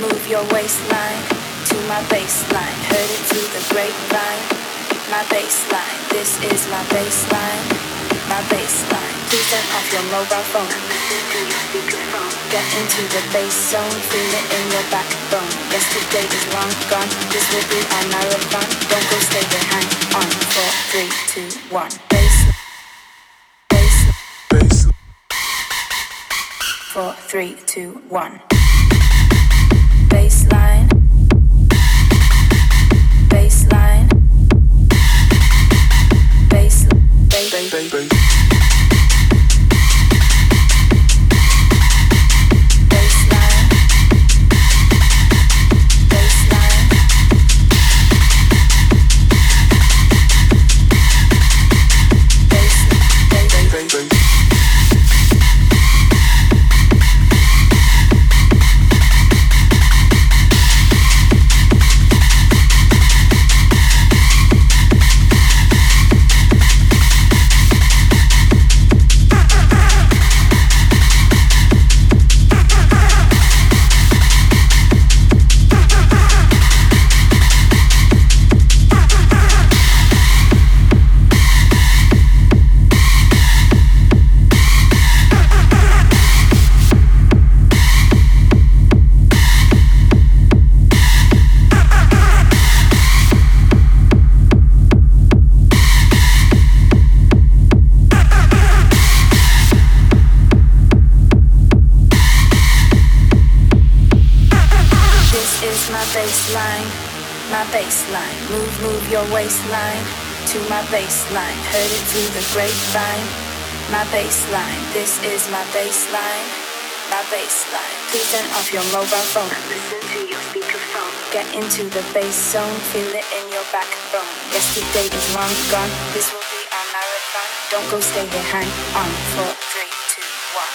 Move your waistline to my baseline. Heard it through the grapevine. My baseline. This is my baseline. My baseline. Please turn off your mobile phone. Get into the bass zone. Feel it in your backbone. Yesterday is long gone. This will be our marathon. Don't go stay behind. On four, three, two, one. Bass. Bass. Bass. Four, three, two, one. Baseline. Baseline. Baseline. Baseline. Baseline. Baseline. Heard it through the grapevine. My baseline. This is my baseline. My baseline. Please turn off your mobile phone. Listen to your speakerphone. Get into the bass zone. Feel it in your backbone. Yesterday is long gone. This will be our marathon. Don't go stay here. Hang on. Four, three, two, one.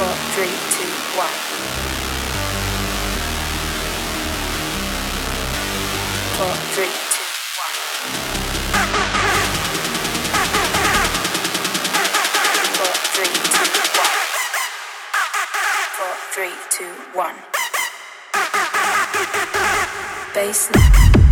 Four, three, two, one. Four, three, two, three, two, one. Baseline.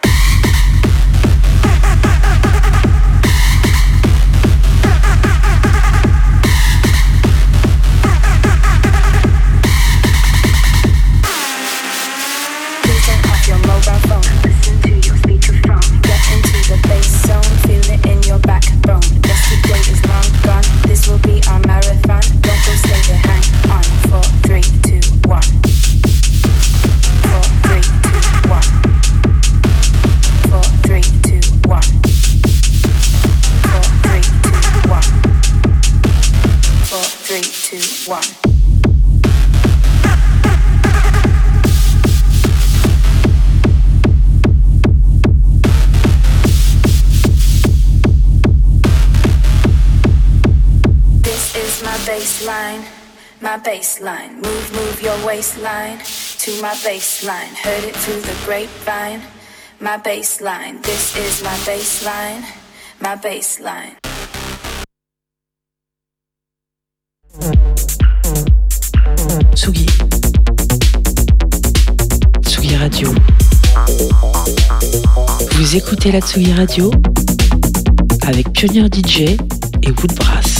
Baseline. Move, move your waistline to my baseline. Heard it through the grapevine. My baseline. This is my baseline, my baseline. Tsugi. Tsugi Radio. Vous écoutez la Tsugi Radio avec Pionnier DJ et Woodbrass.